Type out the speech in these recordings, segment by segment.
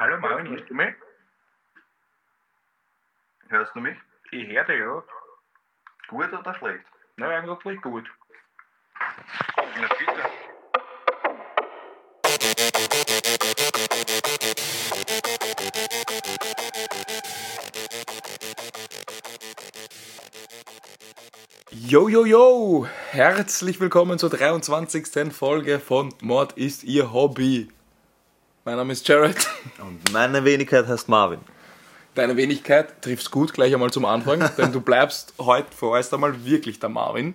Hallo Marvin, hörst du mich? Hörst du mich? Ich höre dich, ja. Gut oder schlecht? Na, eigentlich gut. Na bitte. Yo, yo, yo! Herzlich willkommen zur 23. Folge von Mord ist Ihr Hobby. Mein Name ist Jared. Und meine Wenigkeit heißt Marvin. Deine Wenigkeit triffst gut gleich einmal zum Anfang, denn du bleibst heute vorerst einmal wirklich der Marvin.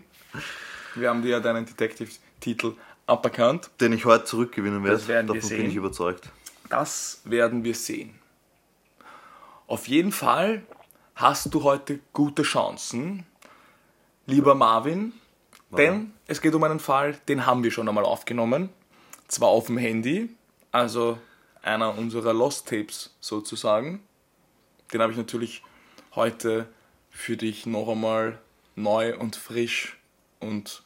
Wir haben dir ja deinen Detective-Titel aberkannt. Den ich heute zurückgewinnen werde. Das werden wir Davon sehen. bin ich überzeugt. Das werden wir sehen. Auf jeden Fall hast du heute gute Chancen, lieber Marvin, denn es geht um einen Fall, den haben wir schon einmal aufgenommen. Zwar auf dem Handy, also einer unserer Lost Tapes sozusagen. Den habe ich natürlich heute für dich noch einmal neu und frisch und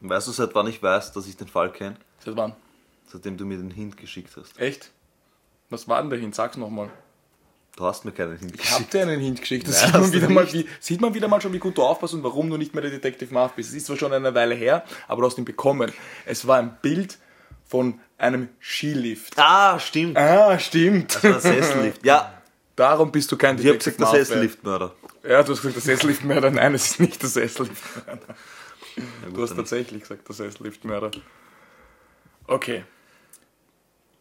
Weißt du, seit wann ich weiß, dass ich den Fall kenne? seit wann? Seitdem du mir den Hint geschickt hast. Echt? Was war denn dahin? Sag's nochmal. Du hast mir keinen Hint Ich hab geschickt. dir einen Hint geschickt. Das Nein, sieht, man wieder mal, wie, sieht man wieder mal schon, wie gut du aufpasst und warum du nicht mehr der Detective Marv bist. Es ist zwar schon eine Weile her, aber du hast ihn bekommen. Es war ein Bild von einem Skilift. Ah, stimmt. Ah, stimmt. Der Sessellift. Ja, Darum bist du kein ich habe Detective gesagt, der. Sesselliftmörder. Ja, du hast gesagt, der Sesselliftmörder. Nein, es ist nicht der Sesselliftmörder. Du hast tatsächlich gesagt, der Sesselliftmörder. Okay.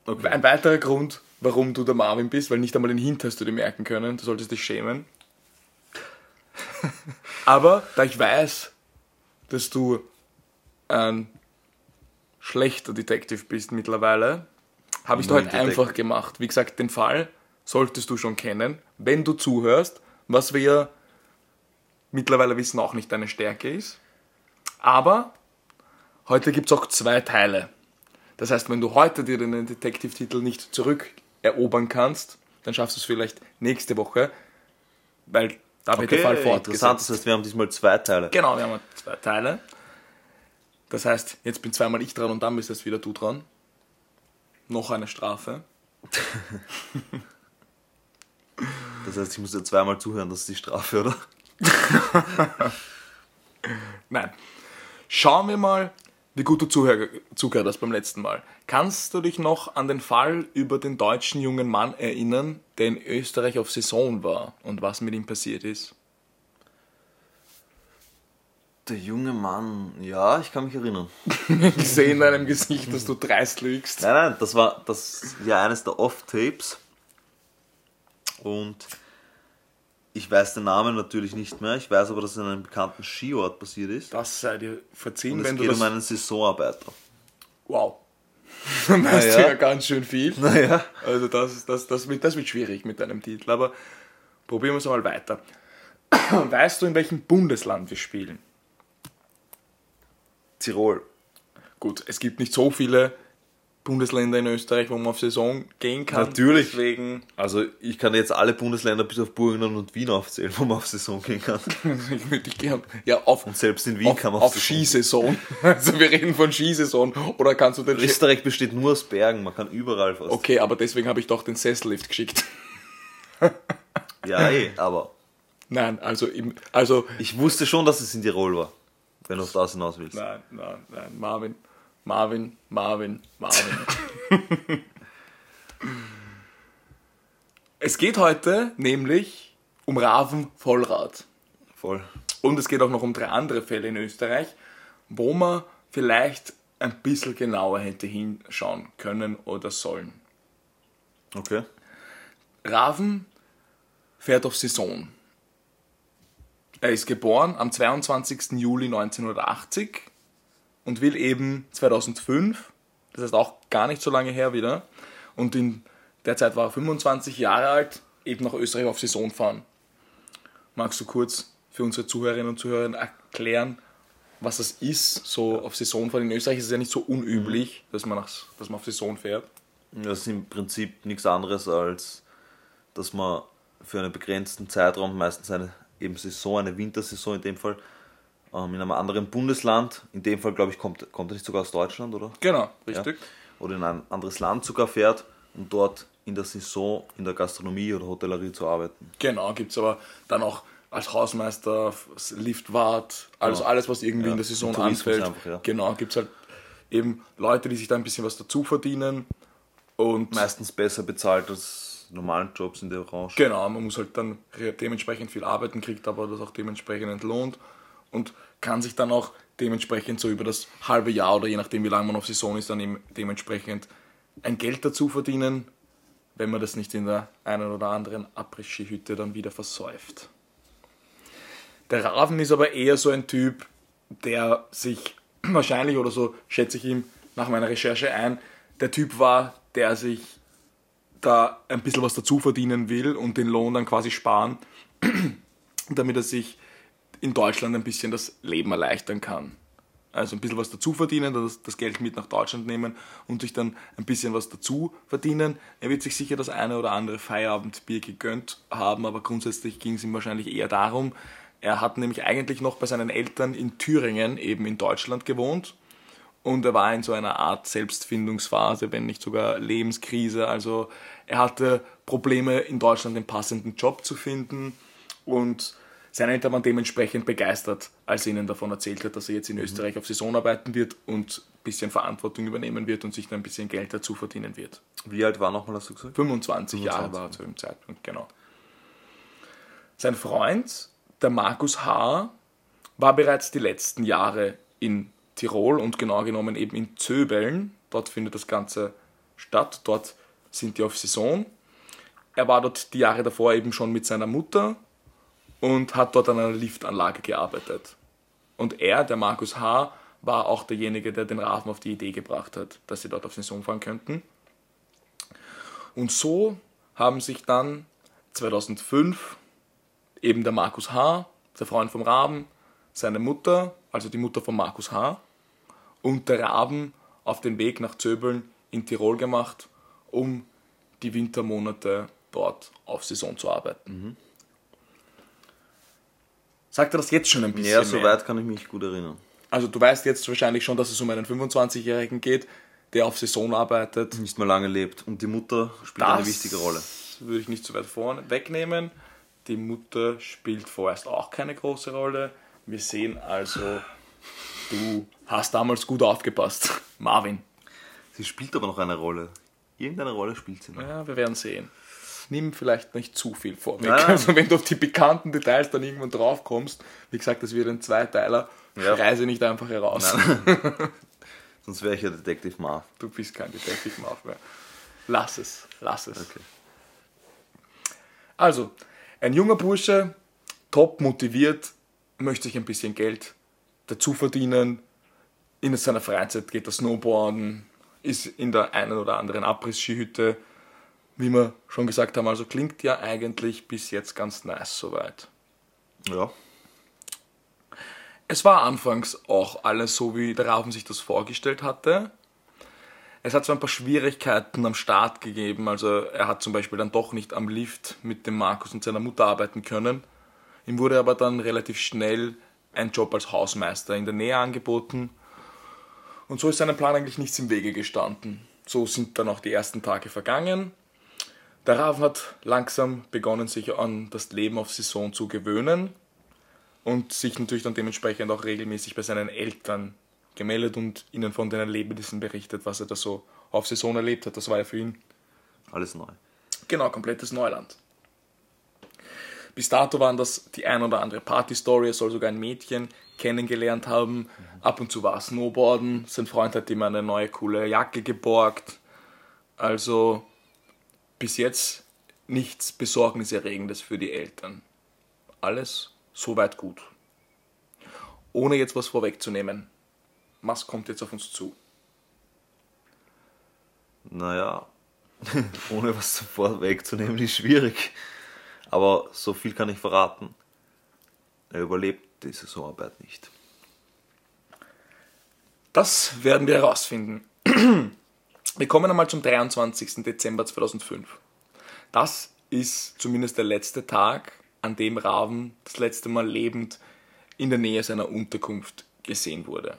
okay. Ein weiterer Grund, warum du der Marvin bist, weil nicht einmal den Hint hast du dir merken können. Du solltest dich schämen. Aber da ich weiß, dass du ein schlechter Detective bist mittlerweile, habe ich Null halt Detective. einfach gemacht. Wie gesagt, den Fall solltest du schon kennen, wenn du zuhörst, was wir mittlerweile wissen auch nicht deine Stärke ist. Aber heute gibt es auch zwei Teile. Das heißt, wenn du heute dir den Detective-Titel nicht zurückerobern kannst, dann schaffst du es vielleicht nächste Woche, weil da wird Okay, der Fall interessant. fortgesetzt. Das heißt, wir haben diesmal zwei Teile. Genau, wir haben zwei Teile. Das heißt, jetzt bin zweimal ich dran und dann bist jetzt wieder du dran. Noch eine Strafe. Das heißt, ich muss dir zweimal zuhören, das ist die Strafe, oder? Nein. Schauen wir mal, wie gut du zugehört hast beim letzten Mal. Kannst du dich noch an den Fall über den deutschen jungen Mann erinnern, der in Österreich auf Saison war und was mit ihm passiert ist? Der junge Mann, ja, ich kann mich erinnern. Ich sehe in deinem Gesicht, dass du dreist lügst. Nein, nein, das war das ja eines der Off-Tapes. Und ich weiß den Namen natürlich nicht mehr. Ich weiß aber, dass es an einem bekannten Skiort passiert ist. Das sei dir verziehen, Und wenn es du geht das... um einen Saisonarbeiter. Wow. Dann weißt ja. du ja ganz schön viel. Naja. Also das, das, das, wird, das wird schwierig mit deinem Titel, aber probieren wir es mal weiter. Weißt du, in welchem Bundesland wir spielen? Tirol. Gut, es gibt nicht so viele Bundesländer in Österreich, wo man auf Saison gehen kann. Natürlich. Deswegen, Also ich kann jetzt alle Bundesländer bis auf Burgenland und Wien aufzählen, wo man auf Saison gehen kann. ich würde gern. Ja, auf, Und selbst in Wien auf, kann man auf Saison Skisaison. Also wir reden von Skisaison. Oder kannst du den. Österreich besteht nur aus Bergen, man kann überall fast. Okay, aber deswegen habe ich doch den Sessellift geschickt. Ja, eh, aber Nein, also, im, also ich wusste schon, dass es in Tirol war, wenn du auf das hinaus willst. Nein, nein, nein, Marvin, Marvin, Marvin, Marvin. es geht heute nämlich um Raven Vollrad. Voll. Und es geht auch noch um drei andere Fälle in Österreich, wo man vielleicht ein bisschen genauer hätte hinschauen können oder sollen. Okay. Raven fährt auf Saison. Er ist geboren am 22. Juli 1980 und will eben 2005, das heißt auch gar nicht so lange her wieder, und in der Zeit war er 25 Jahre alt, eben nach Österreich auf Saison fahren. Magst du kurz für unsere Zuhörerinnen und Zuhörer erklären, was das ist, so auf Saison fahren? In Österreich ist es ja nicht so unüblich, dass man, nach, dass man auf Saison fährt. Das ist im Prinzip nichts anderes als, dass man für einen begrenzten Zeitraum, meistens eine eben Saison, eine Wintersaison in dem Fall, ähm, in einem anderen Bundesland, in dem Fall glaube ich, kommt, kommt er nicht sogar aus Deutschland, oder? Genau, Ja. richtig. Oder in ein anderes Land sogar fährt und dort in der Saison in der Gastronomie oder Hotellerie zu arbeiten. Genau, gibt es aber dann auch als Hausmeister, Liftwart, also Genau. alles, was irgendwie Ja, in der Saison anfällt. einfach, ja. Genau, gibt es halt eben Leute, die sich da ein bisschen was dazu verdienen. Und Meistens besser bezahlt als normalen Jobs in der Branche. genau, man muss halt dann re- dementsprechend viel arbeiten, kriegt aber das auch dementsprechend entlohnt und kann sich dann auch dementsprechend so über das halbe Jahr oder je nachdem, wie lange man auf Saison ist, dann eben dementsprechend ein Geld dazu verdienen, wenn man das nicht in der einen oder anderen Après-Ski-Hütte dann wieder versäuft. Der Raven ist aber eher so ein Typ, der sich wahrscheinlich oder so schätze ich ihm nach meiner Recherche ein, der Typ war, der sich da ein bisschen was dazu verdienen will und den Lohn dann quasi sparen, damit er sich in Deutschland ein bisschen das Leben erleichtern kann. Also ein bisschen was dazu verdienen, das, das Geld mit nach Deutschland nehmen und sich dann ein bisschen was dazu verdienen. Er wird sich sicher das eine oder andere Feierabendbier gegönnt haben, aber grundsätzlich ging es ihm wahrscheinlich eher darum, er hat nämlich eigentlich noch bei seinen Eltern in Thüringen, eben in Deutschland gewohnt und er war in so einer Art Selbstfindungsphase, wenn nicht sogar Lebenskrise. Also er hatte Probleme in Deutschland den passenden Job zu finden und seine Eltern waren dementsprechend begeistert, als er ihnen davon erzählt hat, dass er jetzt in Österreich auf Saison arbeiten wird und ein bisschen Verantwortung übernehmen wird und sich dann ein bisschen Geld dazu verdienen wird. Wie alt war nochmal, hast du gesagt? 25, Jahre 25. war er zu dem Zeitpunkt, genau. Sein Freund, der Markus H., war bereits die letzten Jahre in Tirol und genau genommen eben in Zöbeln. Dort findet das Ganze statt. Dort sind die auf Saison. Er war dort die Jahre davor eben schon mit seiner Mutter und hat dort an einer Liftanlage gearbeitet. Und er, der Markus H., war auch derjenige, der den Raven auf die Idee gebracht hat, dass sie dort auf Saison fahren könnten. Und so haben sich dann 2005 eben der Markus H., der Freund vom Raben, seine Mutter, also die Mutter von Markus H., und der Raben auf den Weg nach Zöbeln in Tirol gemacht, um die Wintermonate dort auf Saison zu arbeiten. Sagt er das jetzt schon ein bisschen? Ja, soweit kann ich mich gut erinnern. Also du weißt jetzt wahrscheinlich schon, dass es um einen 25-Jährigen geht, der auf Saison arbeitet. Nicht mehr lange lebt. Und die Mutter spielt eine wichtige Rolle. würde ich nicht so weit vorne wegnehmen. Die Mutter spielt vorerst auch keine große Rolle. Wir sehen also, du hast damals gut aufgepasst. Marvin. Sie spielt aber noch eine Rolle. Irgendeine Rolle spielt sie noch. Ja, wir werden sehen. Nimm vielleicht nicht zu viel vorweg. Nein. Also wenn du auf die bekannten Details dann irgendwann drauf kommst, wie gesagt, das wird ein Zweiteiler, Ja. schrei sie nicht einfach heraus. Sonst wäre ich ja Detective Marv. Du bist kein Detective Marv mehr. Lass es, lass es. Okay. Also, ein junger Bursche, top motiviert, möchte sich ein bisschen Geld dazu verdienen. In seiner Freizeit geht er Snowboarden, ist in der einen oder anderen Abriss-Skihütte. Wie wir schon gesagt haben, also klingt ja eigentlich bis jetzt ganz nice soweit. Ja. Es war anfangs auch alles so, wie der Raven sich das vorgestellt hatte. Es hat zwar ein paar Schwierigkeiten am Start gegeben, also er hat zum Beispiel dann doch nicht am Lift mit dem Markus und seiner Mutter arbeiten können. Ihm wurde aber dann relativ schnell ein Job als Hausmeister in der Nähe angeboten. Und so ist seinem Plan eigentlich nichts im Wege gestanden. So sind dann auch die ersten Tage vergangen. Der Raven hat langsam begonnen, sich an das Leben auf Saison zu gewöhnen und sich natürlich dann dementsprechend auch regelmäßig bei seinen Eltern gemeldet und ihnen von den Erlebnissen berichtet, was er da so auf Saison erlebt hat. Das war ja für ihn Alles neu. genau komplettes Neuland. Bis dato waren das die ein oder andere Party-Story, er soll sogar ein Mädchen kennengelernt haben. Ab und zu war er Snowboarden, sein Freund hat ihm eine neue coole Jacke geborgt. Also bis jetzt nichts Besorgniserregendes für die Eltern. Alles soweit gut. Ohne jetzt was vorwegzunehmen. Was kommt jetzt auf uns zu? Naja, ohne was vorwegzunehmen, ist schwierig. Aber so viel kann ich verraten. Er überlebt die Saisonarbeit nicht. Das werden wir herausfinden. Wir kommen einmal zum 23. Dezember 2005. Das ist zumindest der letzte Tag, an dem Raven das letzte Mal lebend in der Nähe seiner Unterkunft gesehen wurde.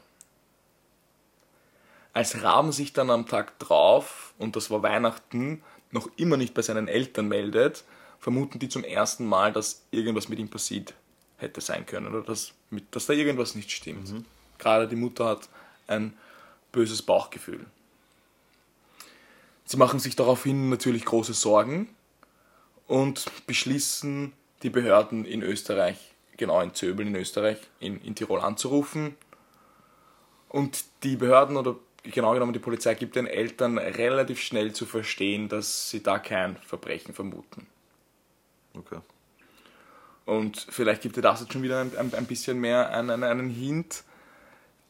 als Raben sich dann am Tag drauf, und das war Weihnachten, noch immer nicht bei seinen Eltern meldet, vermuten die zum ersten Mal, dass irgendwas mit ihm passiert hätte sein können oder dass, mit, dass da irgendwas nicht stimmt. Gerade die Mutter hat ein böses Bauchgefühl. Sie machen sich daraufhin natürlich große Sorgen und beschließen, die Behörden in Österreich, genau in Zöbel in Österreich, in, in Tirol anzurufen. Und die Behörden oder genau genommen die Polizei gibt den Eltern relativ schnell zu verstehen, dass sie da kein Verbrechen vermuten. Okay. Und vielleicht gibt dir das jetzt schon wieder ein, ein, ein bisschen mehr einen, einen Hint.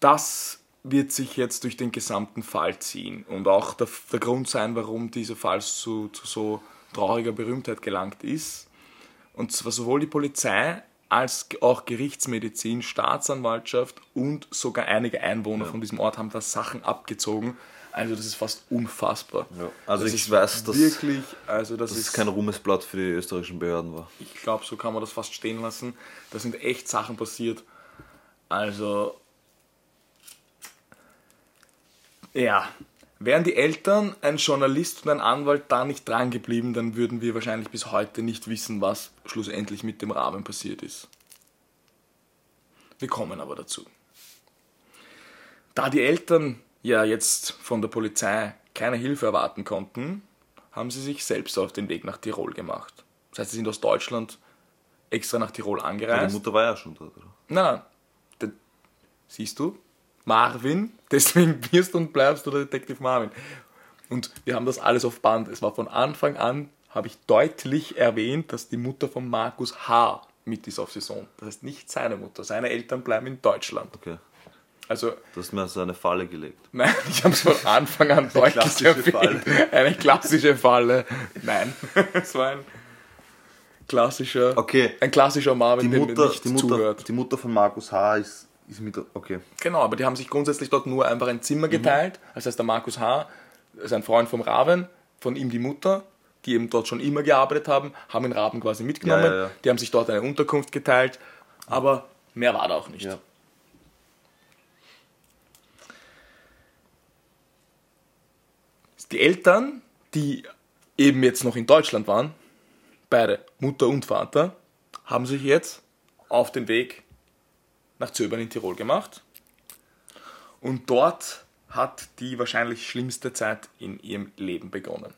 Das wird sich jetzt durch den gesamten Fall ziehen und auch der, der Grund sein, warum dieser Fall zu, zu so trauriger Berühmtheit gelangt ist. Und zwar sowohl die Polizei als auch Gerichtsmedizin, Staatsanwaltschaft und sogar einige Einwohner von diesem Ort haben da Sachen abgezogen. Also das ist fast unfassbar. Ja. Also das ich weiß, dass, wirklich, also das, dass ist kein Ruhmesblatt für die österreichischen Behörden war. ich glaube, so kann man das fast stehen lassen. Da sind echt Sachen passiert. Also, ja, wären die Eltern, ein Journalist und ein Anwalt da nicht dran geblieben, dann würden wir wahrscheinlich bis heute nicht wissen, was schlussendlich mit dem Rahmen passiert ist. Wir kommen aber dazu. Da die Eltern ja jetzt von der Polizei keine Hilfe erwarten konnten, haben sie sich selbst auf den Weg nach Tirol gemacht. Das heißt, sie sind aus Deutschland extra nach Tirol angereist. Mutter war ja schon dort, oder? Nein, nein. Siehst du? Marvin, deswegen wirst und bleibst du der Detektiv Marvin. Und wir haben das alles auf Band. Es war von Anfang an, habe ich deutlich erwähnt, dass die Mutter von Markus H. mit ist auf Saison. Das heißt nicht seine Mutter. Seine Eltern bleiben in Deutschland. Okay. Also, Du hast mir so eine Falle gelegt. nein, ich habe es von Anfang an deutlich klassische erwähnt. Eine klassische Falle. Nein, es war ein klassischer, Okay. ein klassischer Marvin, Die der mir Mutter, nicht die, Mutter, zuhört. die Mutter von Markus H. ist, ist mit. Okay. Genau, aber die haben sich grundsätzlich dort nur einfach ein Zimmer geteilt. Das heißt, der Markus H., ist ein Freund vom Raven, von ihm die Mutter, die eben dort schon immer gearbeitet haben, haben den Raben quasi mitgenommen. Ja, ja, ja. Die haben sich dort eine Unterkunft geteilt, aber mehr war da auch nicht. Die Eltern, die eben jetzt noch in Deutschland waren, beide Mutter und Vater, haben sich jetzt auf den Weg nach Zöbern in Tirol gemacht. Und dort hat die wahrscheinlich schlimmste Zeit in ihrem Leben begonnen.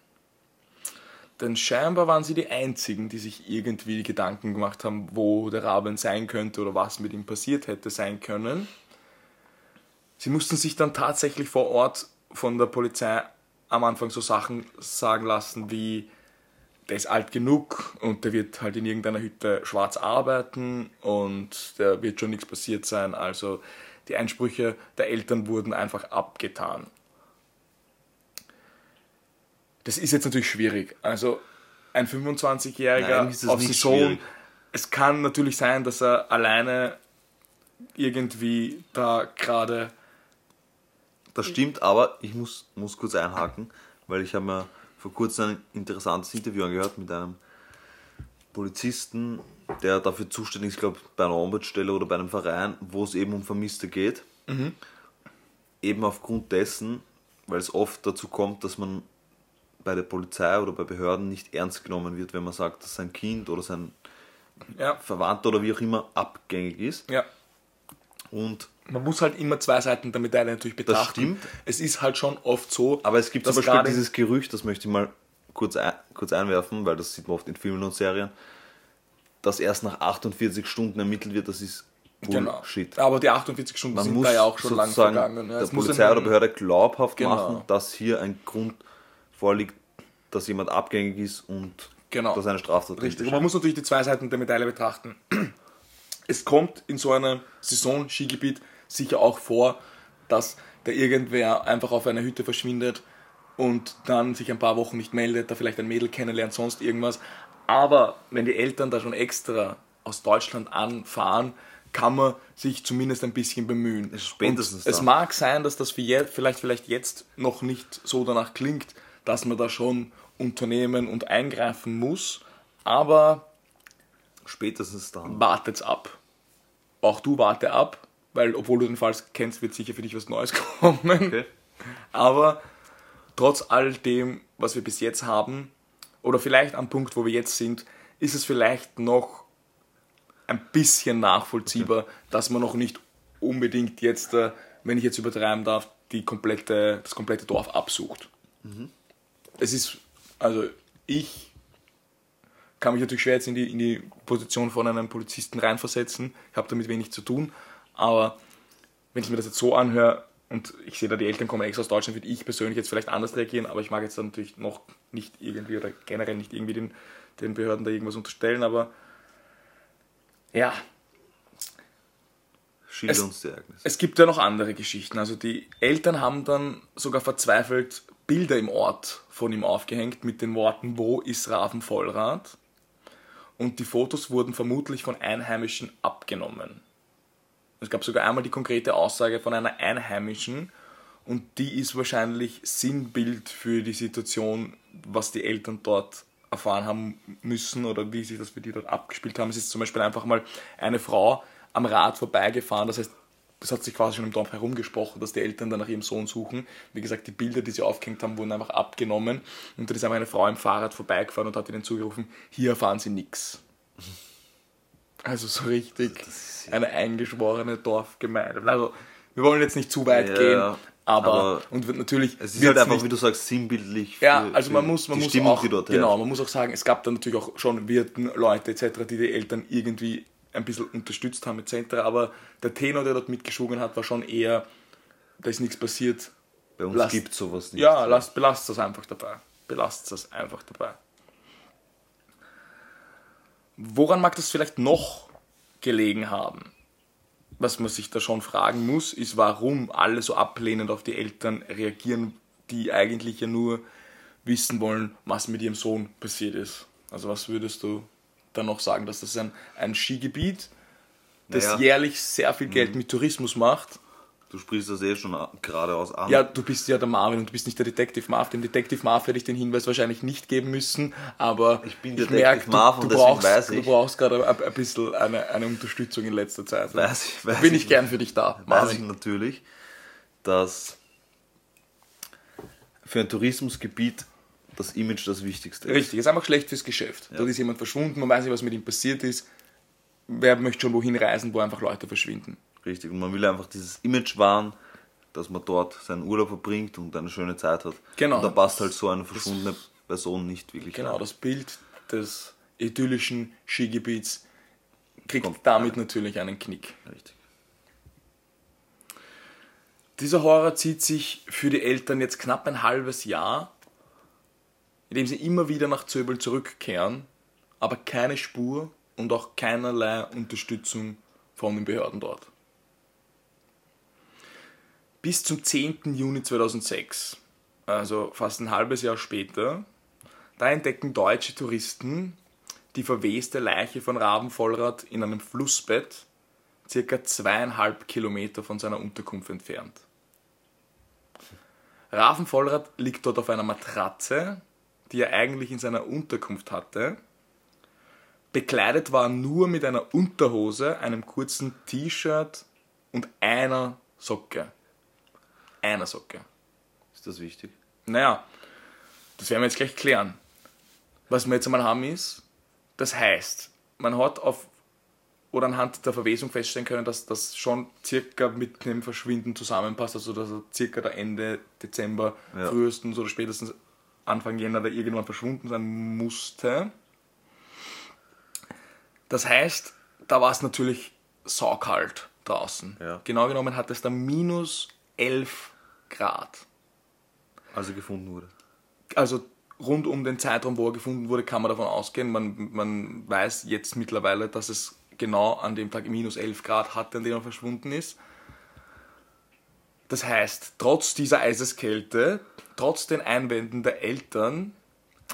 Denn scheinbar waren sie die Einzigen, die sich irgendwie Gedanken gemacht haben, wo der Raben sein könnte oder was mit ihm passiert hätte sein können. Sie mussten sich dann tatsächlich vor Ort von der Polizei am Anfang so Sachen sagen lassen wie, der ist alt genug und der wird halt in irgendeiner Hütte schwarz arbeiten und der wird schon nichts passiert sein. Also die Einsprüche der Eltern wurden einfach abgetan. Das ist jetzt natürlich schwierig. Also ein 25-Jähriger Nein, ist es auf Saison, schwierig. es kann natürlich sein, dass er alleine irgendwie da gerade Das stimmt, aber ich muss, muss kurz einhaken, weil ich habe mir vor kurzem ein interessantes Interview angehört mit einem Polizisten, der dafür zuständig ist, glaube bei einer Ombudsstelle oder bei einem Verein, wo es eben um Vermisste geht. Eben aufgrund dessen, weil es oft dazu kommt, dass man bei der Polizei oder bei Behörden nicht ernst genommen wird, wenn man sagt, dass sein Kind oder sein ja, Verwandter oder wie auch immer abgängig ist. ja, Und man muss halt immer zwei Seiten der Medaille natürlich betrachten. stimmt. Es ist halt schon oft so, Aber es gibt zum Beispiel dieses Gerücht, das möchte ich mal kurz, ein, kurz einwerfen, weil das sieht man oft in Filmen und Serien, dass erst nach 48 Stunden ermittelt wird, das ist Genau. Bullshit. Aber die 48 Stunden Man sind muss da ja auch schon lang vergangen. Ja, der Polizei oder Behörde glaubhaft Genau. machen, dass hier ein Grund vorliegt, dass jemand abgängig ist und Genau. dass eine Straftat Richtig. Und man muss natürlich die zwei Seiten der Medaille betrachten. Es kommt in so einem Saison-Skigebiet sicher auch vor, dass da irgendwer einfach auf einer Hütte verschwindet und dann sich ein paar Wochen nicht meldet, da vielleicht ein Mädel kennenlernt, sonst irgendwas. Aber wenn die Eltern da schon extra aus Deutschland anfahren, kann man sich zumindest ein bisschen bemühen. spätestens es mag sein, dass das vielleicht, vielleicht jetzt noch nicht so danach klingt, dass man da schon unternehmen und eingreifen muss, aber. Spätestens dann. wartet's ab. Auch du warte ab, weil obwohl du den Fall kennst, wird sicher für dich was Neues kommen. Okay. Aber trotz all dem, was wir bis jetzt haben, oder vielleicht am Punkt, wo wir jetzt sind, ist es vielleicht noch ein bisschen nachvollziehbar, dass man noch nicht unbedingt jetzt, äh, wenn ich jetzt übertreiben darf, die komplette, das komplette Dorf absucht. Es ist, also ich kann mich natürlich schwer jetzt in die, in die Position von einem Polizisten reinversetzen. Ich habe damit wenig zu tun. Aber wenn ich mir das jetzt so anhöre und ich sehe da, die Eltern kommen extra aus Deutschland, würde ich persönlich jetzt vielleicht anders reagieren, aber ich mag jetzt natürlich noch nicht irgendwie oder generell nicht irgendwie den, den Behörden da irgendwas unterstellen, aber ja, Schilder Es- uns die Ereignisse. es gibt ja noch andere Geschichten. Also die Eltern haben dann sogar verzweifelt Bilder im Ort von ihm aufgehängt mit den Worten, wo ist Raven Vollrad? Und die Fotos wurden vermutlich von Einheimischen abgenommen. Es gab sogar einmal die konkrete Aussage von einer Einheimischen und die ist wahrscheinlich Sinnbild für die Situation, was die Eltern dort erfahren haben müssen oder wie sich das für die dort abgespielt haben. Es ist zum Beispiel einfach mal eine Frau am Rad vorbeigefahren, das heißt, das hat sich quasi schon im Dorf herumgesprochen, dass die Eltern dann nach ihrem Sohn suchen. Wie gesagt, die Bilder, die sie aufgehängt haben, wurden einfach abgenommen und dann ist einfach eine Frau im Fahrrad vorbeigefahren und hat ihnen zugerufen, hier erfahren sie nichts. Also so richtig eine eingeschworene Dorfgemeinde. Also wir wollen jetzt nicht zu weit Ja, gehen, aber, Aber und wird natürlich Es ist halt einfach, nicht- wie du sagst, sinnbildlich. Für, ja, also man muss, man die muss Stimmung, auch, genau, man muss auch sagen, es gab da natürlich auch schon Wirten, Leute etc., die die Eltern irgendwie ein bisschen unterstützt haben etc., aber der Tenor, der dort mitgeschwungen hat, war schon eher, da ist nichts passiert. Bei uns gibt es sowas nicht. Ja, lasst, belasst das einfach dabei. Belasst das einfach dabei. Woran mag das vielleicht noch gelegen haben? Was man sich da schon fragen muss, ist, warum alle so ablehnend auf die Eltern reagieren, die eigentlich ja nur wissen wollen, was mit ihrem Sohn passiert ist. Also was würdest du dann noch sagen, dass das ein, ein Skigebiet, das Naja. jährlich sehr viel Geld mit Tourismus macht, Du sprichst das eh schon geradeaus an. ja, du bist ja der Marvin und du bist nicht der Detective Marv. Dem Detective Marv hätte ich den Hinweis wahrscheinlich nicht geben müssen, aber Ich bin Detective merk, du, Marv du und deswegen brauchst, du ich. brauchst gerade ein, ein bisschen eine, eine Unterstützung in letzter Zeit. Weiß ich- weiß Bin ich. ich gern für dich da, weiß ich Marvin. natürlich, dass für ein Tourismusgebiet das Image das Wichtigste ist. Richtig, ist einfach schlecht fürs Geschäft. Dort ist jemand verschwunden, man weiß nicht, was mit ihm passiert ist. Wer möchte schon wohin reisen, wo einfach Leute verschwinden? Richtig. Und man will einfach dieses Image wahren, dass man dort seinen Urlaub verbringt und eine schöne Zeit hat. Genau. Und da passt halt so eine verschwundene Person nicht wirklich Genau, rein. das Bild des idyllischen Skigebiets kriegt Kommt damit natürlich einen Knick. Richtig. Dieser Horror zieht sich für die Eltern jetzt knapp ein halbes Jahr, indem sie immer wieder nach Zöbel zurückkehren, aber keine Spur und auch keinerlei Unterstützung von den Behörden dort. Bis zum 10. Juni 2006, also fast ein halbes Jahr später, da entdecken deutsche Touristen die verweste Leiche von Raben Vollrad in einem Flussbett, circa zweieinhalb Kilometer von seiner Unterkunft entfernt. Raven Vollrad liegt dort auf einer Matratze, die er eigentlich in seiner Unterkunft hatte. Bekleidet war er nur mit einer Unterhose, einem kurzen T-Shirt und einer Socke. Einer Socke. Ist das wichtig? Naja, das werden wir jetzt gleich klären. Was wir jetzt einmal haben ist, das heißt, man hat auf oder anhand der Verwesung feststellen können, dass das schon circa mit dem Verschwinden zusammenpasst, also dass er circa der Ende Dezember Ja. frühestens oder spätestens Anfang Jänner da irgendwann verschwunden sein musste. Das heißt, da war es natürlich saukalt draußen. Ja. Genau genommen hat es da minus 11 Grad Also gefunden wurde. also rund um den Zeitraum, wo er gefunden wurde, kann man davon ausgehen. Man, man weiß jetzt mittlerweile, dass es genau an dem Tag minus 11 Grad hatte, an dem er verschwunden ist. Das heißt, trotz dieser Eiseskälte, trotz den Einwänden der Eltern,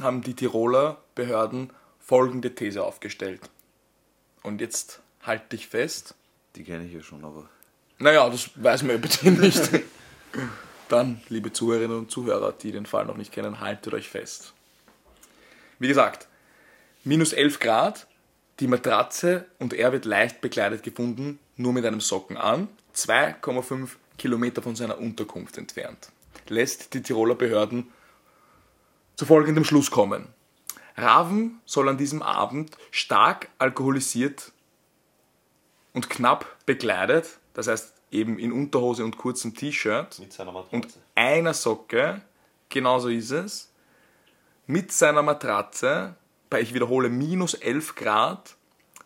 haben die Tiroler Behörden folgende These aufgestellt. Und jetzt halt dich fest. Die kenne ich ja schon, aber Naja, das weiß man ja bitte nicht. Dann, liebe Zuhörerinnen und Zuhörer, die den Fall noch nicht kennen, haltet euch fest. Wie gesagt, minus 11 Grad, die Matratze und er wird leicht bekleidet gefunden, nur mit einem Socken an, 2,5 Kilometer von seiner Unterkunft entfernt. lässt die Tiroler Behörden zu folgendem Schluss kommen. Raven soll an diesem Abend stark alkoholisiert und knapp bekleidet, das heißt eben in Unterhose und kurzem T-Shirt Mit seiner und Matratze. einer Socke, genauso ist es, mit seiner Matratze bei, ich wiederhole, minus 11 Grad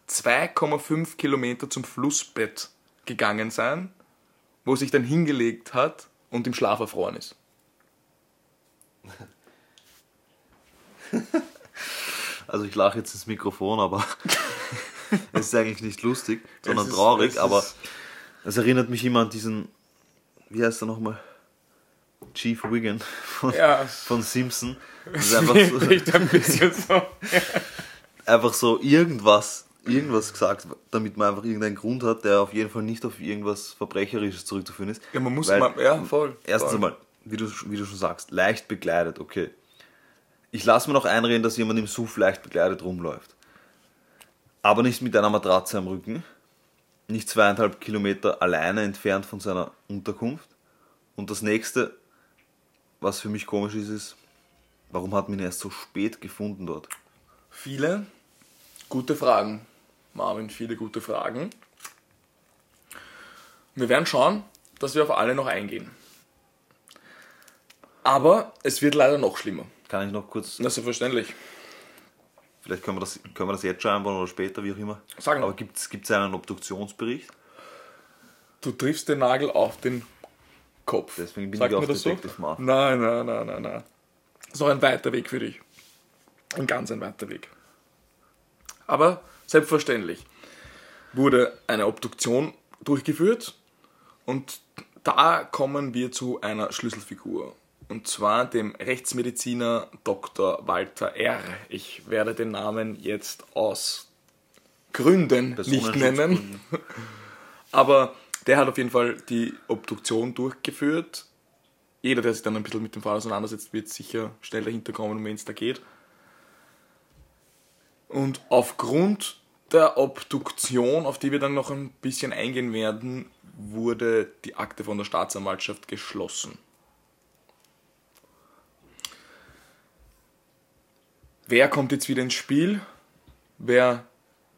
2,5 Kilometer zum Flussbett gegangen sein, wo sich dann hingelegt hat und im Schlaf erfroren ist. Also ich lache jetzt ins Mikrofon, aber es ist eigentlich nicht lustig, sondern ist- traurig, aber es erinnert mich immer an diesen, wie heißt er nochmal? Chief Wiggin von, Ja. von Simpson. Das ist einfach so, ein bisschen so. einfach so irgendwas, irgendwas gesagt, damit man einfach irgendeinen Grund hat, der auf jeden Fall nicht auf irgendwas Verbrecherisches zurückzuführen ist. Ja, man muss, Weil- man, ja, voll. Erstens voll. einmal, wie du, wie du schon sagst, leicht bekleidet, okay. Ich lasse mir noch einreden, dass jemand im Suff leicht bekleidet rumläuft. Aber nicht mit einer Matratze am Rücken. Nicht zweieinhalb Kilometer alleine entfernt von seiner Unterkunft. Und das nächste, was für mich komisch ist, ist, warum hat man ihn erst so spät gefunden dort? Viele gute Fragen. Marvin, viele gute Fragen. Wir werden schauen, dass wir auf alle noch eingehen. Aber es wird leider noch schlimmer. Kann ich noch kurz, ist selbstverständlich. Vielleicht können wir das, können wir das jetzt schon einbauen oder später, wie auch immer. Sag noch. Aber gibt es einen Obduktionsbericht? Du triffst den Nagel auf den Kopf. Deswegen bin Sagt ich auch das so? Marv. Nein, nein, nein, nein, nein. Noch ein weiter Weg für dich. Ein ganz ein weiter Weg. Aber selbstverständlich wurde eine Obduktion durchgeführt und da kommen wir zu einer Schlüsselfigur. Und zwar dem Rechtsmediziner Dr. Walter R. Ich werde den Namen jetzt aus Gründen nicht nennen. Aber der hat auf jeden Fall die Obduktion durchgeführt. Jeder, der sich dann ein bisschen mit dem Fall auseinandersetzt, wird sicher schnell dahinter kommen, um wen es da geht. Und aufgrund der Obduktion, auf die wir dann noch ein bisschen eingehen werden, wurde die Akte von der Staatsanwaltschaft geschlossen. Wer kommt jetzt wieder ins Spiel? Wer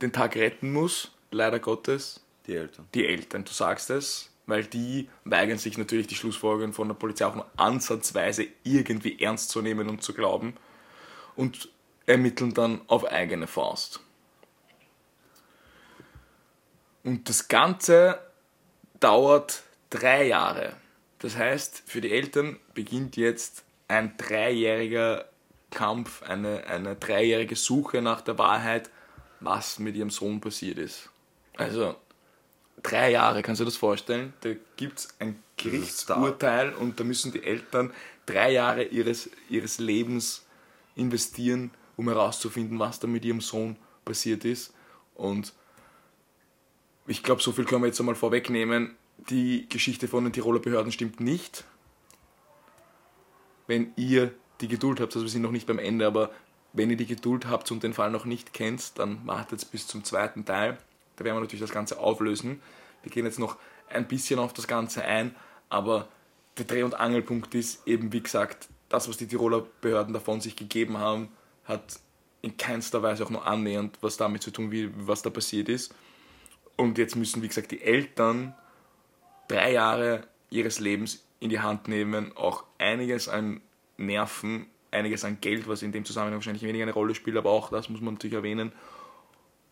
den Tag retten muss? Leider Gottes Die Eltern. die Eltern, du sagst es, weil die weigern sich natürlich die Schlussfolgerungen von der Polizei auch nur ansatzweise irgendwie ernst zu nehmen und zu glauben und ermitteln dann auf eigene Faust. Und das Ganze dauert drei Jahre. Das heißt, für die Eltern beginnt jetzt ein dreijähriger Kampf, eine, eine dreijährige Suche nach der Wahrheit, was mit ihrem Sohn passiert ist. Also, drei Jahre, kannst du dir das vorstellen? Da gibt es ein Gerichtsurteil und da müssen die Eltern drei Jahre ihres, ihres Lebens investieren, um herauszufinden, was da mit ihrem Sohn passiert ist. Und ich glaube, so viel können wir jetzt einmal vorwegnehmen. Die Geschichte von den Tiroler Behörden stimmt nicht. Wenn ihr die Geduld habt, also wir sind noch nicht beim Ende, aber wenn ihr die Geduld habt und den Fall noch nicht kennt, dann wartet bis zum zweiten Teil. Da werden wir natürlich das Ganze auflösen. Wir gehen jetzt noch ein bisschen auf das Ganze ein, aber der Dreh- und Angelpunkt ist eben, wie gesagt, das, was die Tiroler Behörden davon sich gegeben haben, hat in keinster Weise auch nur annähernd was damit zu tun, wie, was da passiert ist. Und jetzt müssen, wie gesagt, die Eltern drei Jahre ihres Lebens in die Hand nehmen, auch einiges an Nerven, einiges an Geld, was in dem Zusammenhang wahrscheinlich weniger eine Rolle spielt, aber auch das muss man natürlich erwähnen,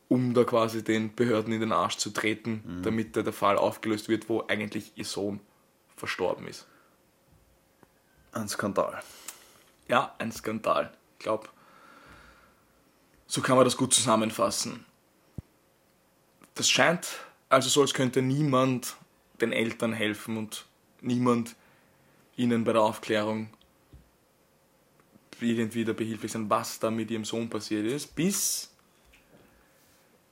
um da quasi den Behörden in den Arsch zu treten, damit da der Fall aufgelöst wird, wo eigentlich ihr Sohn verstorben ist. Ein Skandal. Ja, ein Skandal. Ich glaube, so kann man das gut zusammenfassen. Das scheint also so, als könnte niemand den Eltern helfen und niemand ihnen bei der Aufklärung irgendwie da behilflich sein, was da mit ihrem Sohn passiert ist, bis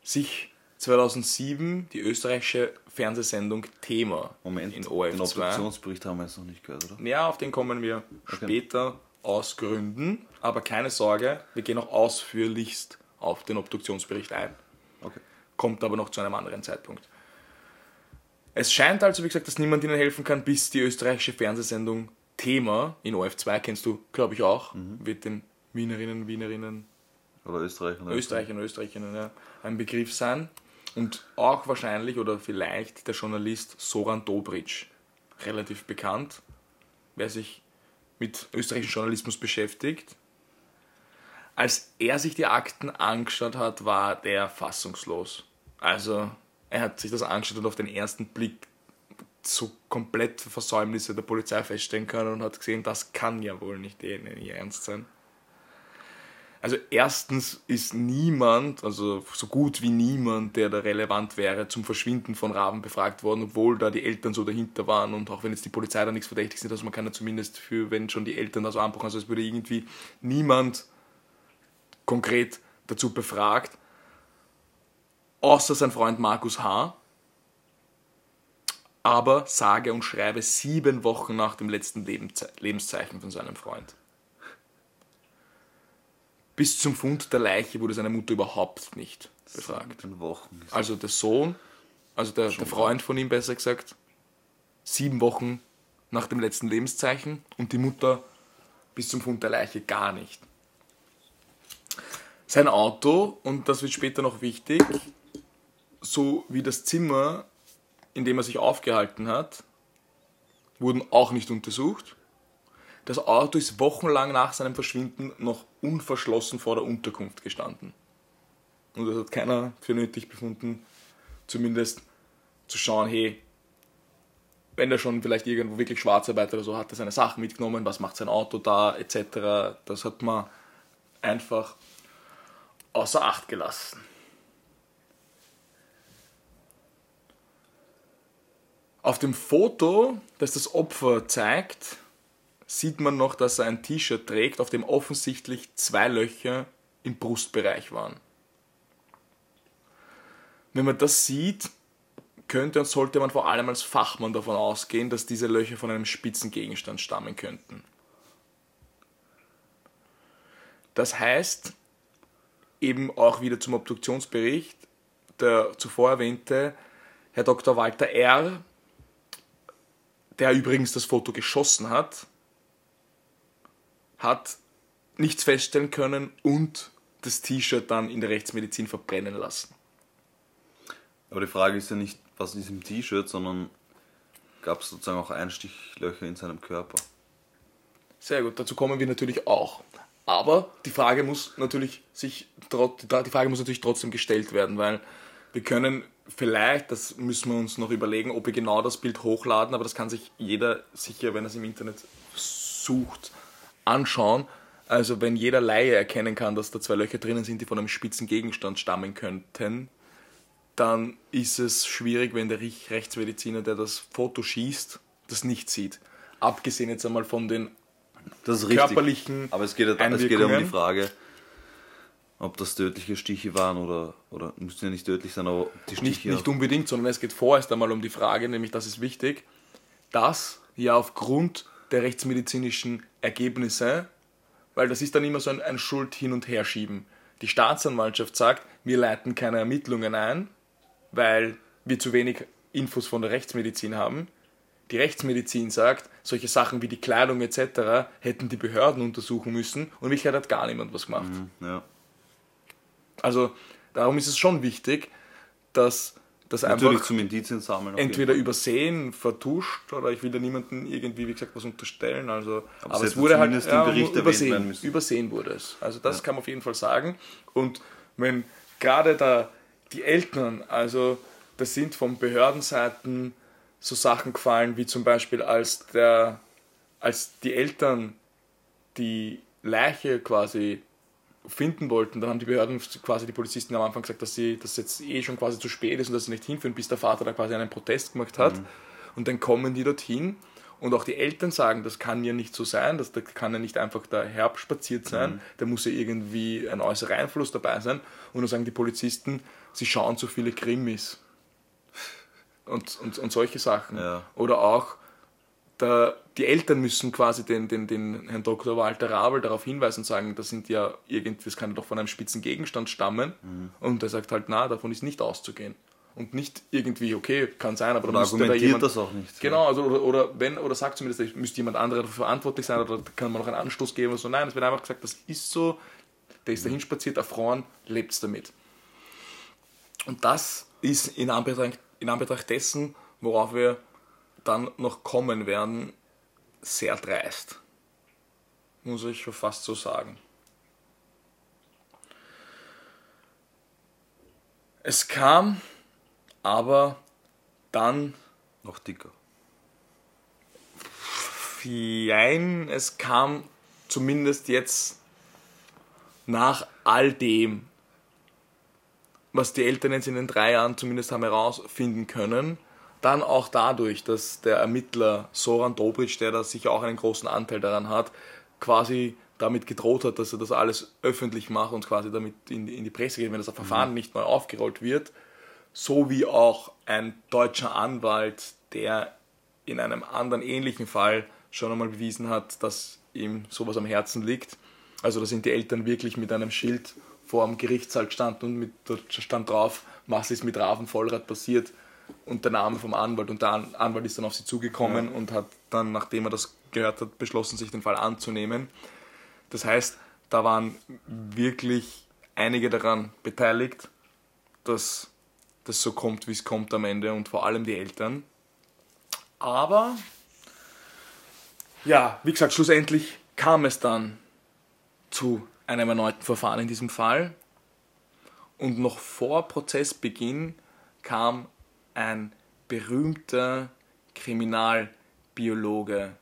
sich 2007 die österreichische Fernsehsendung Thema Moment, in den ORF2 Obduktionsbericht haben wir jetzt noch nicht gehört, oder? ja, auf den kommen wir später aus Gründen, aber keine Sorge, wir gehen auch ausführlichst auf den Obduktionsbericht ein. Okay. Kommt aber noch zu einem anderen Zeitpunkt. Es scheint also, wie gesagt, dass niemand ihnen helfen kann, bis die österreichische Fernsehsendung Thema in OF2, kennst du, glaube ich, auch, wird den Wienerinnen, Wienerinnen, Oder Österreich. Oder Österreichern, Österreicherinnen ja, ein Begriff sein. Und auch wahrscheinlich oder vielleicht der Journalist Soran Dobric, relativ bekannt, wer sich mit österreichischem Journalismus beschäftigt. Als er sich die Akten angeschaut hat, war der fassungslos. Also, er hat sich das angeschaut und auf den ersten Blick so komplett Versäumnisse der Polizei feststellen können und hat gesehen, das kann ja wohl nicht denen ihr Ernst sein. Also erstens ist niemand, also so gut wie niemand, der da relevant wäre, zum Verschwinden von Raben befragt worden, obwohl da die Eltern so dahinter waren und auch wenn jetzt die Polizei da nichts verdächtig sind, also man kann ja zumindest für, wenn schon die Eltern da so anbrochen, also es würde irgendwie niemand konkret dazu befragt, außer sein Freund Markus H., aber sage und schreibe sieben Wochen nach dem letzten Lebensze Lebenszeichen von seinem Freund. Bis zum Fund der Leiche wurde seine Mutter überhaupt nicht befragt. Also der Sohn, also der, der Freund von ihm besser gesagt, sieben Wochen nach dem letzten Lebenszeichen und die Mutter bis zum Fund der Leiche gar nicht. Sein Auto, und das wird später noch wichtig, so wie das Zimmer, in dem er sich aufgehalten hat, wurden auch nicht untersucht. Das Auto ist wochenlang nach seinem Verschwinden noch unverschlossen vor der Unterkunft gestanden. Und das hat keiner für nötig befunden, zumindest zu schauen, hey, wenn er schon vielleicht irgendwo wirklich Schwarzarbeit oder so hat, er seine Sachen mitgenommen, was macht sein Auto da, etc. Das hat man einfach außer Acht gelassen. Auf dem Foto, das das Opfer zeigt, sieht man noch, dass er ein T-Shirt trägt, auf dem offensichtlich zwei Löcher im Brustbereich waren. Wenn man das sieht, könnte und sollte man vor allem als Fachmann davon ausgehen, dass diese Löcher von einem spitzen Gegenstand stammen könnten. Das heißt, eben auch wieder zum Obduktionsbericht, der zuvor erwähnte Herr Dr. Walter R., der übrigens das Foto geschossen hat, hat nichts feststellen können und das T-Shirt dann in der Rechtsmedizin verbrennen lassen. Aber die Frage ist ja nicht, was ist im T-Shirt, sondern gab es sozusagen auch Einstichlöcher in seinem Körper. Sehr gut, dazu kommen wir natürlich auch. Aber die Frage muss natürlich sich die Frage muss natürlich trotzdem gestellt werden, weil wir können vielleicht, das müssen wir uns noch überlegen, ob wir genau das Bild hochladen, aber das kann sich jeder sicher, wenn er es im Internet sucht, anschauen. Also wenn jeder Laie erkennen kann, dass da zwei Löcher drinnen sind, die von einem spitzen Gegenstand stammen könnten, dann ist es schwierig, wenn der Rech- Rechtsmediziner, der das Foto schießt, das nicht sieht. Abgesehen jetzt einmal von den körperlichen Aber es geht, ja- es geht ja um die. Frage, ob das tödliche Stiche waren oder, oder müssen ja nicht tödlich sein, aber die Stiche Nicht, nicht unbedingt, sondern es geht vorerst einmal um die Frage, nämlich das ist wichtig, dass ja aufgrund der rechtsmedizinischen Ergebnisse, weil das ist dann immer so ein, ein Schuld hin und her schieben. Die Staatsanwaltschaft sagt, wir leiten keine Ermittlungen ein, weil wir zu wenig Infos von der Rechtsmedizin haben. Die Rechtsmedizin sagt, solche Sachen wie die Kleidung etc. hätten die Behörden untersuchen müssen und Wirklichkeit hat gar niemand was gemacht. ja. Also darum ist es schon wichtig, dass das Natürlich einfach zum Indizien sammeln. entweder übersehen, vertuscht oder ich will da niemandem irgendwie, wie gesagt, was unterstellen. Also, aber, es es wurde halt erwähnt übersehen, übersehen wurde es. Also das kann man auf jeden Fall sagen. Und wenn gerade da die Eltern, also das sind von Behördenseiten so Sachen gefallen, wie zum Beispiel als der, als die Eltern die Leiche quasi finden wollten, dann haben die Behörden quasi die Polizisten am Anfang gesagt, dass sie das jetzt eh schon quasi zu spät ist und dass sie nicht hinführen, bis der Vater da quasi einen Protest gemacht hat. Und dann kommen die dorthin und auch die Eltern sagen, das kann ja nicht so sein, das, da kann ja nicht einfach da herbspaziert sein, da muss ja irgendwie ein äußerer Einfluss dabei sein. Und dann sagen die Polizisten, sie schauen zu viele Krimis. Und, und, und solche Sachen. Ja. Oder auch, da, die Eltern müssen quasi den, den, den Herrn Dr. Walter Rabel darauf hinweisen und sagen, das sind ja irgendwie, das kann ja doch von einem spitzen Gegenstand stammen. Und er sagt halt, na, davon ist nicht auszugehen. und nicht irgendwie, okay, kann sein, aber dann müsste da jemand, das auch nicht. Genau, also oder, oder wenn, oder sagt zumindest, es müsste jemand anderer dafür verantwortlich sein oder kann man noch einen Anstoß geben oder so. Nein, es wird einfach gesagt, das ist so, der ist dahin spaziert, erfroren, lebt damit. Und das ist in Anbetracht, in Anbetracht dessen, worauf wir dann noch kommen werden, sehr dreist. Muss ich schon fast so sagen. Es kam aber dann Noch dicker. Jein, es kam zumindest jetzt nach all dem, was die Eltern jetzt in den drei Jahren zumindest haben herausfinden können, dann auch dadurch, dass der Ermittler Soran Dobric, der da sicher auch einen großen Anteil daran hat, quasi damit gedroht hat, dass er das alles öffentlich macht und quasi damit in die, in die Presse geht, wenn das Verfahren nicht neu aufgerollt wird, so wie auch ein deutscher Anwalt, der in einem anderen ähnlichen Fall schon einmal bewiesen hat, dass ihm sowas am Herzen liegt. Also da sind die Eltern wirklich mit einem Schild vor dem Gerichtssaal gestanden und mit, da stand drauf, was ist mit Raven Vollrad passiert und der Name vom Anwalt. Und der An- Anwalt ist dann auf sie zugekommen und hat dann, nachdem er das gehört hat, beschlossen, sich den Fall anzunehmen. Das heißt, da waren wirklich einige daran beteiligt, dass das so kommt, wie es kommt am Ende und vor allem die Eltern. Aber, ja, wie gesagt, schlussendlich kam es dann zu einem erneuten Verfahren in diesem Fall. Und noch vor Prozessbeginn kam ein berühmter Kriminalbiologe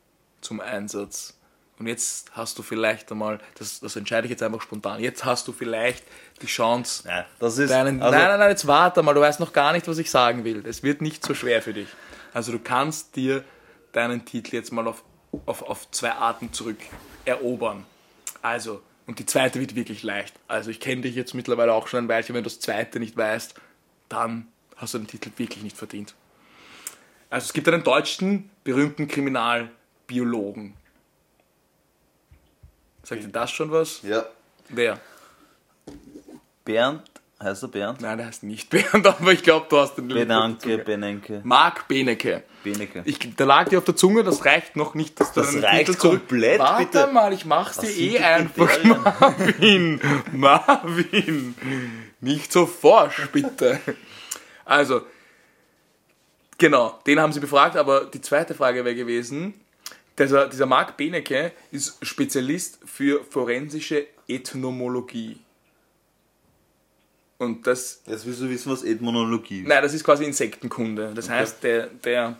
zum Einsatz. Und jetzt hast du vielleicht einmal, das, das entscheide ich jetzt einfach spontan, jetzt hast du vielleicht die Chance, Nein, das ist. deinen, also, nein, nein, nein, jetzt warte mal, du weißt noch gar nicht, was ich sagen will. Es wird nicht so schwer für dich. Also du kannst dir deinen Titel jetzt mal auf, auf, auf zwei Arten zurück erobern. Also, und die zweite wird wirklich leicht. Also ich kenne dich jetzt mittlerweile auch schon ein Weilchen, wenn du das zweite nicht weißt, dann hast du den Titel wirklich nicht verdient. Also es gibt einen deutschen berühmten Kriminalbiologen. Sagt dir das schon was? Ja. Wer? Bernd, heißt er Bernd? Nein, der heißt nicht Bernd, aber ich glaube, du hast den Benanke, der. Benenke, Marc Benecke. Benecke. Ich, da lag dir auf der Zunge, das reicht noch nicht, dass du Das reicht Titel komplett, Warte bitte. mal, ich mach's dir eh einfach, Kriterien? Marvin. Marvin, nicht so forsch, bitte. Also, genau, den haben sie befragt, aber die zweite Frage wäre gewesen, dieser, dieser Marc Benecke ist Spezialist für forensische Ethnomologie. Und das Jetzt willst du wissen, was Ethnologie ist. Nein, das ist quasi Insektenkunde. Das heißt, der, der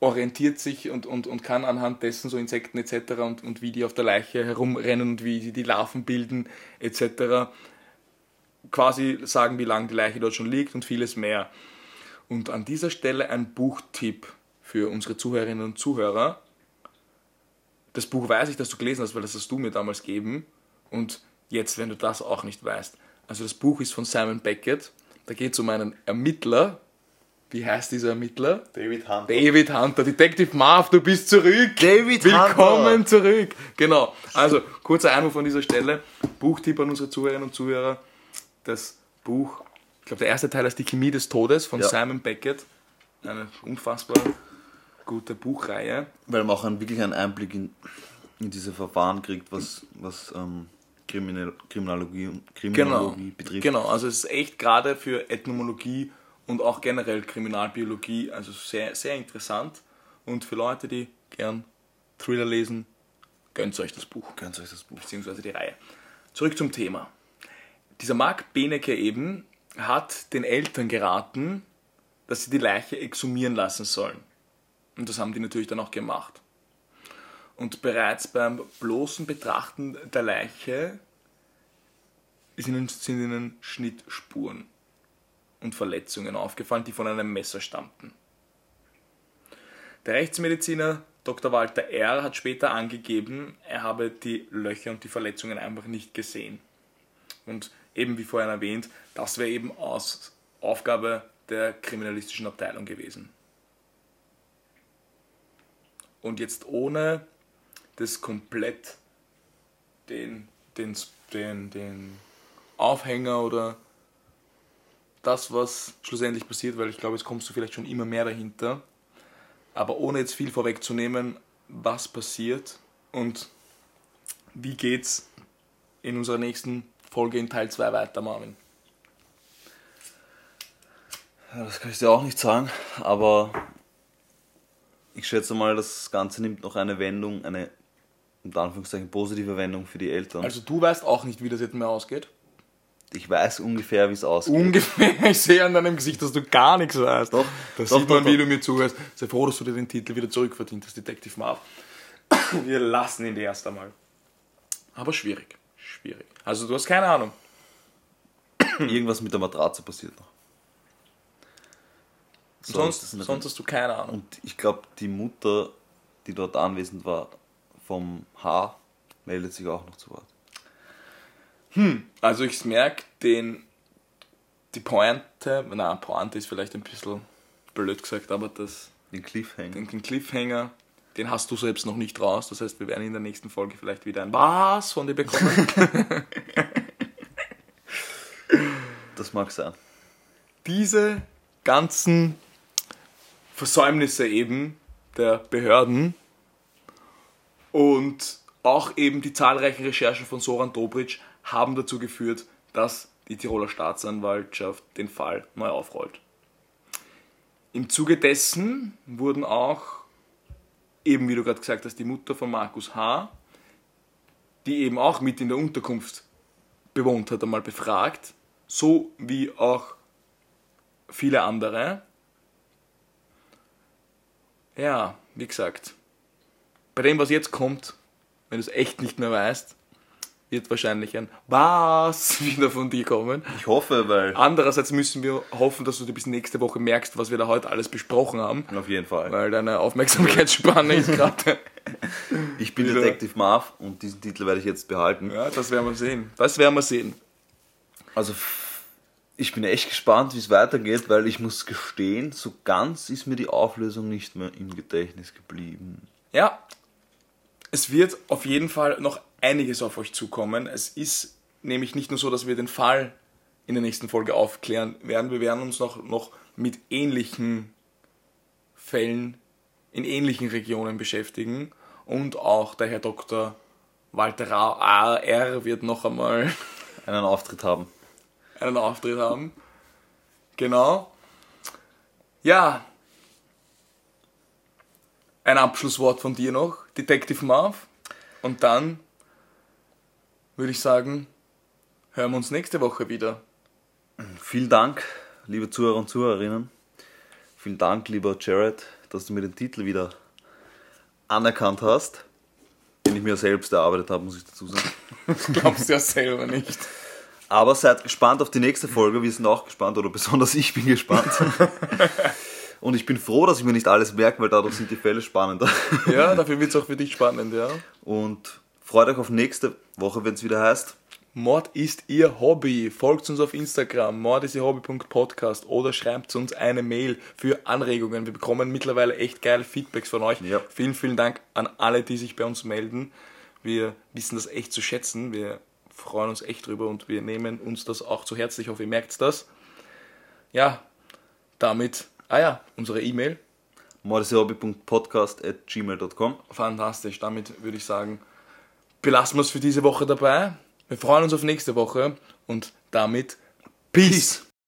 orientiert sich und, und, und kann anhand dessen so Insekten etc. Und, und wie die auf der Leiche herumrennen und wie sie die Larven bilden etc. quasi sagen, wie lange die Leiche dort schon liegt und vieles mehr. Und an dieser Stelle ein Buchtipp für unsere Zuhörerinnen und Zuhörer. Das Buch weiß ich, dass du gelesen hast, weil das hast du mir damals gegeben. Und jetzt, wenn du das auch nicht weißt. Also das Buch ist von Simon Beckett. Da geht es um einen Ermittler. Wie heißt dieser Ermittler? David Hunter. David Hunter, Detective Marv, du bist zurück. David Willkommen Hunter. zurück. Genau. Also, kurzer Einwurf von dieser Stelle. Buchtipp an unsere Zuhörerinnen und Zuhörer. Das Buch, ich glaube, der erste Teil ist Die Chemie des Todes von Ja. Simon Beckett. Eine unfassbar gute Buchreihe. Weil man auch einen, wirklich einen Einblick in, in diese Verfahren kriegt, was, was ähm, Kriminal, Kriminologie, und Genau. Kriminologie betrifft. Genau, also es ist echt gerade für Ethnologie und auch generell Kriminalbiologie, also sehr, sehr interessant. Und für Leute, die gern Thriller lesen, gönnt euch das Buch. Gönnt euch das Buch. beziehungsweise die Reihe. Zurück zum Thema. Dieser Marc Benecke eben hat den Eltern geraten, dass sie die Leiche exhumieren lassen sollen. Und das haben die natürlich dann auch gemacht. Und bereits beim bloßen Betrachten der Leiche sind ihnen Schnittspuren und Verletzungen aufgefallen, die von einem Messer stammten. Der Rechtsmediziner Dr. Walter R. hat später angegeben, er habe die Löcher und die Verletzungen einfach nicht gesehen. Und eben wie vorhin erwähnt, das wäre eben aus Aufgabe der kriminalistischen Abteilung gewesen. Und jetzt ohne das komplett den, den, den, den Aufhänger oder das, was schlussendlich passiert, weil ich glaube, jetzt kommst du vielleicht schon immer mehr dahinter. Aber ohne jetzt viel vorwegzunehmen, was passiert und wie geht's in unserer nächsten Folge in Teil 2 weiter, Marvin? Ja, das kann ich dir auch nicht sagen, aber ich schätze mal, das Ganze nimmt noch eine Wendung, eine unter Anführungszeichen positive Wendung für die Eltern. Also du weißt auch nicht, wie das jetzt mehr ausgeht? ich weiß ungefähr, wie es ausgeht. Ungefähr, ich sehe an deinem Gesicht, dass du gar nichts weißt. Doch, das doch, sieht man, doch, wie doch. du mir zuhörst. Sei froh, dass du dir den Titel wieder zurückverdient hast, Detective Marv. Wir lassen ihn erst einmal. Aber schwierig, schwierig. Also du hast keine Ahnung. Irgendwas mit der Matratze passiert noch. So, sonst, sonst hast du keine Ahnung. Und ich glaube, die Mutter, die dort anwesend war, vom H, meldet sich auch noch zu Wort. Also ich merke den, die Pointe, na Pointe ist vielleicht ein bisschen blöd gesagt, aber das, Den Cliffhanger. den, den Cliffhanger, den hast du selbst noch nicht raus. Das heißt, wir werden in der nächsten Folge vielleicht wieder ein Was von dir bekommen. Das mag sein. diese ganzen Versäumnisse eben der Behörden und auch eben die zahlreichen Recherchen von Soran Dobritsch haben dazu geführt, dass die Tiroler Staatsanwaltschaft den Fall neu aufrollt. Im Zuge dessen wurden auch, eben wie du gerade gesagt hast, die Mutter von Markus H., die eben auch mit in der Unterkunft bewohnt hat, einmal befragt, so wie auch viele andere. Ja, wie gesagt, bei dem, was jetzt kommt, wenn du es echt nicht mehr weißt, wird wahrscheinlich ein Was wieder von dir kommen. Ich hoffe, weil. Andererseits müssen wir hoffen, dass du dir bis nächste Woche merkst, was wir da heute alles besprochen haben, Auf jeden Fall. weil deine Aufmerksamkeitsspanne ist gerade. Ich bin Detective Marv und diesen Titel werde ich jetzt behalten. Ja, das werden wir sehen. Das werden wir sehen. Also, ich bin echt gespannt, wie es weitergeht, weil ich muss gestehen, so ganz ist mir die Auflösung nicht mehr im Gedächtnis geblieben. Ja, es wird auf jeden Fall noch einiges auf euch zukommen. Es ist nämlich nicht nur so, dass wir den Fall in der nächsten Folge aufklären werden. Wir werden uns noch, noch mit ähnlichen Fällen in ähnlichen Regionen beschäftigen. Und auch der Herr Dr. Walter AR wird noch einmal Einen Auftritt haben. einen Auftritt haben. Genau. Ja. Ein Abschlusswort von dir noch, Detective Marv. Und dann würde ich sagen, hören wir uns nächste Woche wieder. Vielen Dank, liebe Zuhörer und Zuhörerinnen. Vielen Dank, lieber Jared, dass du mir den Titel wieder anerkannt hast, den ich mir selbst erarbeitet habe, muss ich dazu sagen. Glaubst du ja selber nicht. Aber seid gespannt auf die nächste Folge. Wir sind auch gespannt, oder besonders ich bin gespannt. Und ich bin froh, dass ich mir nicht alles merke, weil dadurch sind die Fälle spannender. Ja, dafür wird es auch für dich spannend, ja. Und freut euch auf nächste Woche, wenn es wieder heißt. Mord ist ihr Hobby. Folgt uns auf Instagram, mordistierhobby.podcast oder schreibt uns eine Mail für Anregungen. Wir bekommen mittlerweile echt geile Feedbacks von euch. Ja. Vielen, vielen Dank an alle, die sich bei uns melden. Wir wissen das echt zu schätzen. Wir freuen uns echt drüber und wir nehmen uns das auch zu Herzen. Ich hoffe, ihr merkt das. Ja, damit, ah ja, unsere E-Mail. mordishobby.podcast.gmail.com Fantastisch. Damit würde ich sagen, belassen wir es für diese Woche dabei. Wir freuen uns auf nächste Woche und damit Peace.